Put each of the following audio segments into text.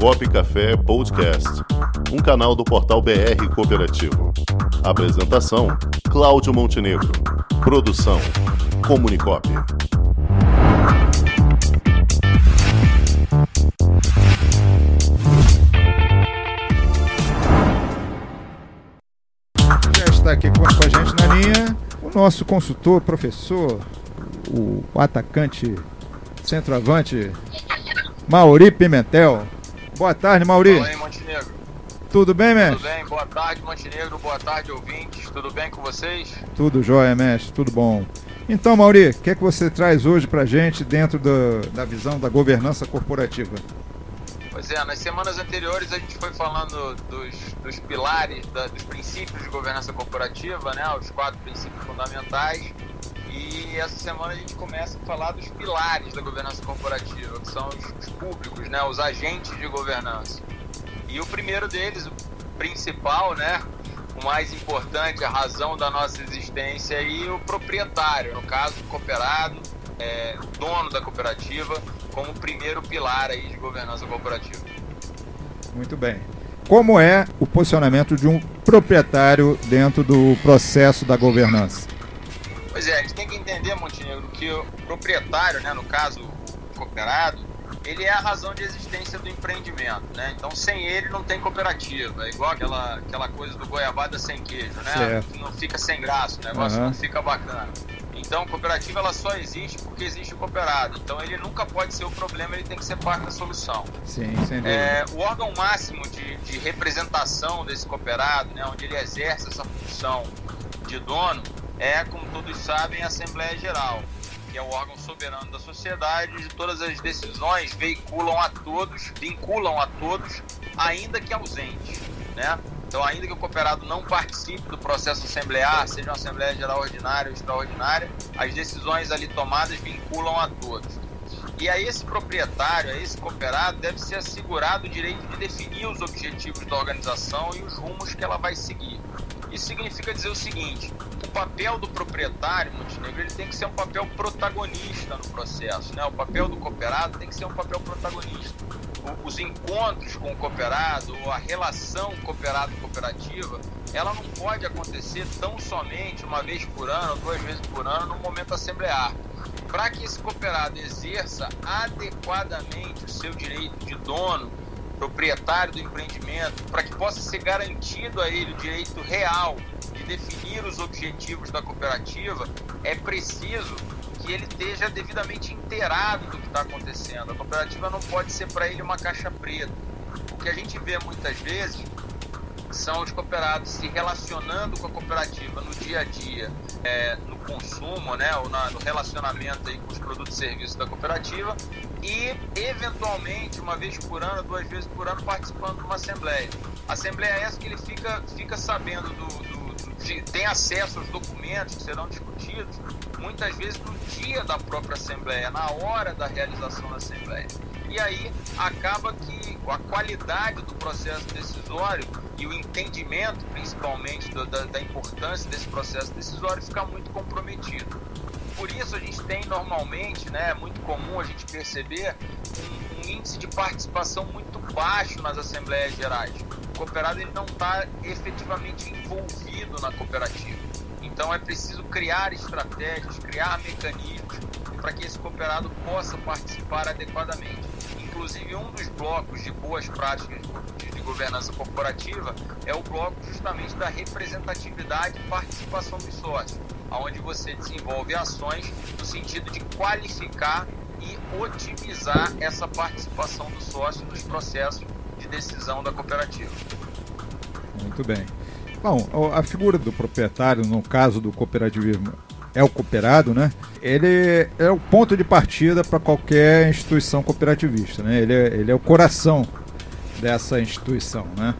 Comunicop Café Podcast, um canal do portal BR Cooperativo. Apresentação: Cláudio Montenegro. Produção: Comunicop. Já está aqui com a gente na linha o nosso consultor, professor, o atacante centroavante Mauri Pimentel. Boa tarde, Mauri. Fala aí, Montenegro. Tudo bem, Tudo mestre? bem? Boa tarde, Montenegro. Boa tarde, ouvintes. Tudo bem com vocês? Tudo jóia, mestre, tudo bom. Então, Mauri, o que é que você traz hoje pra gente dentro do- da visão da governança corporativa? Pois é, nas semanas anteriores a gente foi falando dos, dos pilares, da- dos princípios de governança corporativa, né? Os quatro princípios fundamentais. E essa semana a gente começa a falar dos pilares da governança corporativa, que são os, os públicos, né? Os agentes de governança. E o primeiro deles, o principal, né? O mais importante, a razão da nossa existência e o proprietário, no caso o cooperado, é, o dono da cooperativa, como primeiro pilar aí de governança corporativa. Muito bem. Como é o posicionamento de um proprietário dentro do processo da governança? Entender, Montenegro, que o proprietário, né, no caso o cooperado, ele é a razão de existência do empreendimento, né? Então sem ele não tem cooperativa, é igual aquela, aquela coisa do goiabada sem queijo, né? Certo. Não fica sem graça, o negócio Aham. não fica bacana. Então cooperativa ela só existe porque existe o cooperado. Então ele nunca pode ser o problema, ele tem que ser parte da solução. Sim, sem dúvida. É, o órgão máximo de, de representação desse cooperado, né, onde ele exerce essa função de dono, é, como todos sabem, a Assembleia Geral, que é o órgão soberano da sociedade, de todas as decisões veiculam a todos, vinculam a todos, ainda que ausentes, né? Então, ainda que o cooperado não participe do processo assemblear, seja uma Assembleia Geral ordinária ou extraordinária, as decisões ali tomadas vinculam a todos. E a esse proprietário, a esse cooperado, deve ser assegurado o direito de definir os objetivos da organização e os rumos que ela vai seguir. Isso significa dizer o seguinte: o papel do proprietário, Montenegro, ele tem que ser um papel protagonista no processo. Né? O papel do cooperado tem que ser um papel protagonista. Os encontros com o cooperado, a relação cooperado-cooperativa, ela não pode acontecer tão somente uma vez por ano duas vezes por ano no momento assemblear para que esse cooperado exerça adequadamente o seu direito de dono, proprietário do empreendimento, para que possa ser garantido a ele o direito real de definir os objetivos da cooperativa, é preciso que ele esteja devidamente inteirado do que está acontecendo. A cooperativa não pode ser para ele uma caixa preta. O que a gente vê muitas vezes são os cooperados se relacionando com a cooperativa no dia a dia, é, no consumo, né, ou na- no relacionamento aí com os produtos e serviços da cooperativa e, eventualmente, uma vez por ano, duas vezes por ano, participando de uma assembleia. Assembleia essa que ele fica, fica sabendo do, do- do- de- tem acesso aos documentos que serão discutidos, muitas vezes no dia da própria assembleia, na hora da realização da assembleia. E aí acaba que a qualidade do processo decisório e o entendimento, principalmente, do- da, da importância desse processo decisório fica muito comprometido. Por isso a gente tem normalmente, né, é muito comum a gente perceber um, um índice de participação muito baixo nas assembleias gerais. O cooperado ele não está efetivamente envolvido na cooperativa. Então é preciso criar estratégias, criar mecanismos para que esse cooperado possa participar adequadamente. Inclusive, um dos blocos de boas práticas de, governança corporativa é o bloco justamente da representatividade e participação dos sócios, onde você desenvolve ações no sentido de qualificar e otimizar essa participação do sócio nos processos de decisão da cooperativa. Muito bem. Bom, a figura do proprietário, no caso do cooperativismo, é o cooperado, né? Ele é o ponto de partida para qualquer instituição cooperativista, né? Ele é, ele é o coração dessa instituição, né?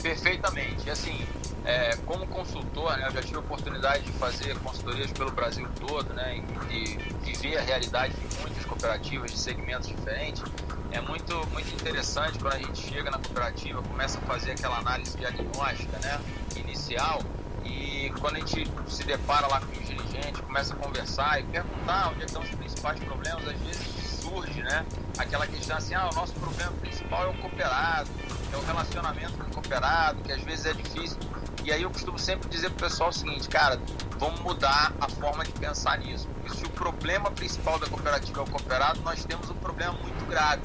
Perfeitamente. Assim, é, como consultor, né, eu já tive a oportunidade de fazer consultorias pelo Brasil todo, né, e viver a realidade de muitas cooperativas de segmentos diferentes. É muito, muito interessante quando a gente chega na cooperativa, começa a fazer aquela análise diagnóstica né, inicial e quando a gente se depara lá com os dirigentes, começa a conversar e perguntar onde é estão os principais problemas, às vezes surge né, aquela questão assim, ah, o nosso problema principal é o cooperado, é o relacionamento com o cooperado, que às vezes é difícil. E aí eu costumo sempre dizer pro pessoal o seguinte, cara, vamos mudar a forma de pensar nisso. Porque se o problema principal da cooperativa é o cooperado, nós temos um problema muito grave,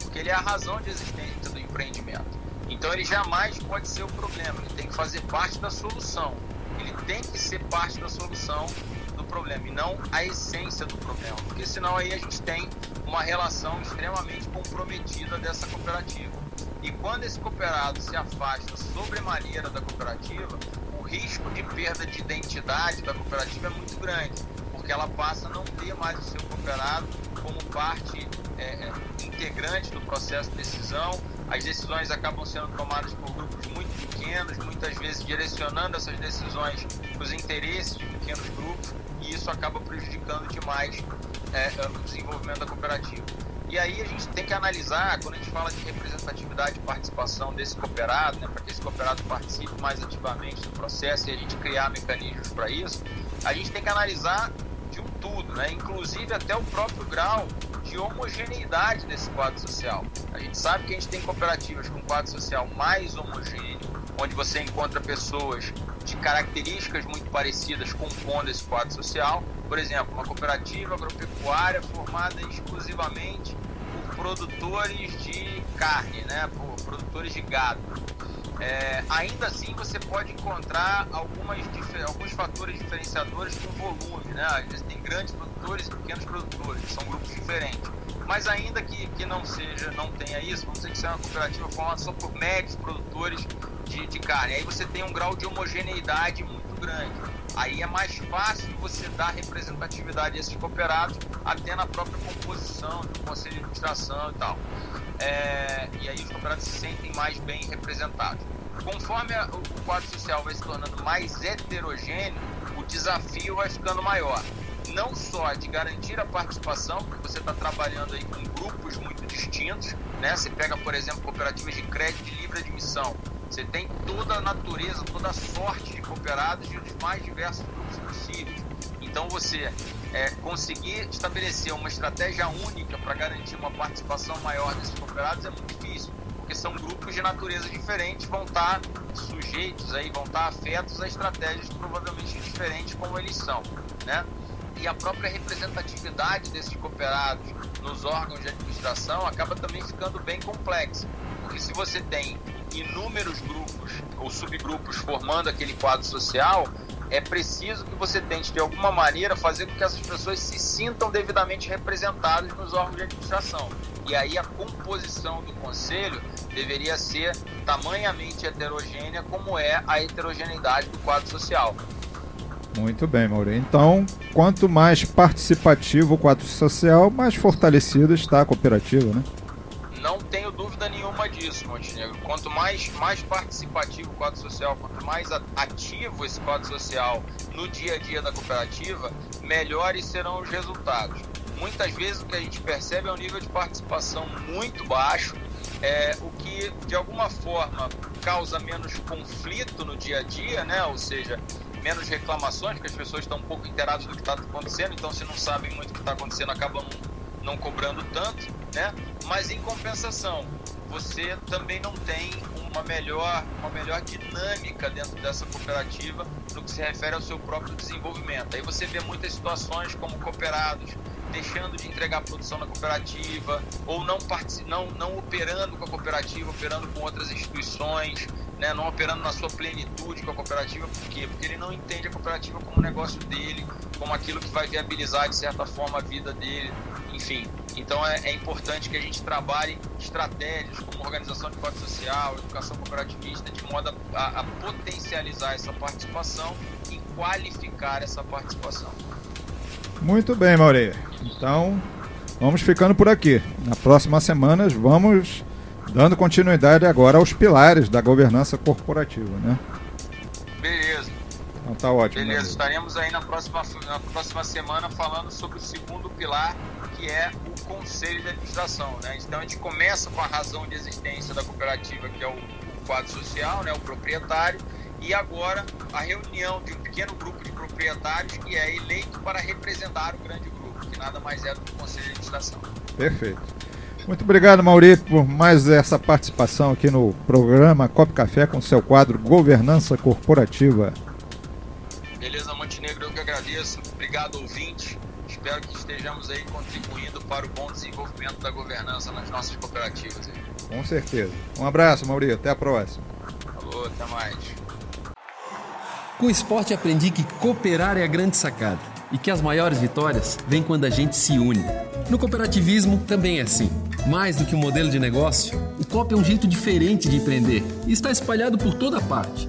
porque ele é a razão de existência do empreendimento. Então ele jamais pode ser o problema, ele tem que fazer parte da solução. Ele tem que ser parte da solução do problema e não a essência do problema, porque senão aí a gente tem uma relação extremamente comprometida dessa cooperativa. E quando esse cooperado se afasta sobremaneira da cooperativa, o risco de perda de identidade da cooperativa é muito grande, porque ela passa a não ter mais o seu cooperado como parte é, é, integrante do processo de decisão. As decisões acabam sendo tomadas por grupos muito pequenos, muitas vezes direcionando essas decisões para os interesses de pequenos grupos, e isso acaba prejudicando demais é, é o desenvolvimento da cooperativa. E aí a gente tem que analisar, quando a gente fala de representatividade e participação desse cooperado, né, para que esse cooperado participe mais ativamente do processo e a gente criar mecanismos para isso, a gente tem que analisar de um tudo, né, inclusive até o próprio grau de homogeneidade desse quadro social. A gente sabe que a gente tem cooperativas com quadro social mais homogêneo, onde você encontra pessoas de características muito parecidas compondo esse quadro social. Por exemplo, uma cooperativa agropecuária formada exclusivamente por produtores de carne, né, por produtores de gado. É, ainda assim, você pode encontrar algumas, alguns fatores diferenciadores com volume. Né? Às vezes tem grandes produtores e pequenos produtores, são grupos diferentes. Mas ainda que, que não seja, não tenha isso, vamos dizer que seja uma cooperativa formada só por médios produtores de, de carne. Aí você tem um grau de homogeneidade muito grande. Aí é mais fácil você dar representatividade a esses cooperados até na própria composição do conselho de administração e tal. É, e aí os cooperados se sentem mais bem representados. Conforme a, o quadro social vai se tornando mais heterogêneo, o desafio vai ficando maior. Não só de garantir a participação, porque você está trabalhando aí com grupos muito distintos, né? Você pega, por exemplo, cooperativas de crédito de livre admissão, você tem toda a natureza, toda a sorte de cooperados de os mais diversos grupos possíveis. Então você é, conseguir estabelecer uma estratégia única para garantir uma participação maior desses cooperados é muito difícil, porque são grupos de natureza diferentes, vão estar sujeitos aí, vão estar afetos a estratégias provavelmente diferentes como eles são, né? E a própria representatividade desses cooperados nos órgãos de administração acaba também ficando bem complexa, porque se você tem inúmeros grupos ou subgrupos formando aquele quadro social, é preciso que você tente, de alguma maneira, fazer com que essas pessoas se sintam devidamente representadas nos órgãos de administração. E aí a composição do conselho deveria ser tamanhamente heterogênea como é a heterogeneidade do quadro social. Muito bem, Maurício. Então, quanto mais participativo o quadro social, mais fortalecida está a cooperativa, né? Nenhuma disso, Montenegro. Quanto mais, mais participativo o quadro social, quanto mais ativo esse quadro social no dia a dia da cooperativa, melhores serão os resultados. Muitas vezes o que a gente percebe é um nível de participação muito baixo, é, o que de alguma forma causa menos conflito no dia a dia, né? Ou seja, menos reclamações, porque as pessoas estão um pouco inteiradas do que está acontecendo, então se não sabem muito o que está acontecendo, acabam não cobrando tanto, né? Mas em compensação, você também não tem uma melhor, uma melhor dinâmica dentro dessa cooperativa no que se refere ao seu próprio desenvolvimento. Aí você vê muitas situações como cooperados deixando de entregar produção na cooperativa ou não, não, não operando com a cooperativa, operando com outras instituições, né, não operando na sua plenitude com a cooperativa. Por quê? Porque ele não entende a cooperativa como negócio dele, como aquilo que vai viabilizar de certa forma a vida dele, enfim. Então é, é importante que a gente trabalhe estratégias como organização de código social, educação cooperativista, de modo a, a potencializar essa participação e qualificar essa participação. Muito bem, Maurê. Então, vamos ficando por aqui. Na próxima semana vamos dando continuidade agora aos pilares da governança corporativa, né? Então tá ótimo. Beleza, estaremos aí na próxima, na próxima semana falando sobre o segundo pilar, que é o conselho de administração. Né? Então a gente começa com a razão de existência da cooperativa, que é o, o quadro social, né? o proprietário, e agora a reunião de um pequeno grupo de proprietários que é eleito para representar o grande grupo, que nada mais é do que o conselho de administração. Perfeito. Muito obrigado, Mauri, por mais essa participação aqui no programa Cop Café com seu quadro Governança Corporativa. Agradeço. Obrigado, ouvinte. Espero que estejamos aí contribuindo para o bom desenvolvimento da governança nas nossas cooperativas. Com certeza. Um abraço, Mauri. Até a próxima. Falou, até mais. Com o esporte aprendi que cooperar é a grande sacada e que as maiores vitórias vêm quando a gente se une. No cooperativismo também é assim. Mais do que um modelo de negócio, o COP é um jeito diferente de empreender e está espalhado por toda parte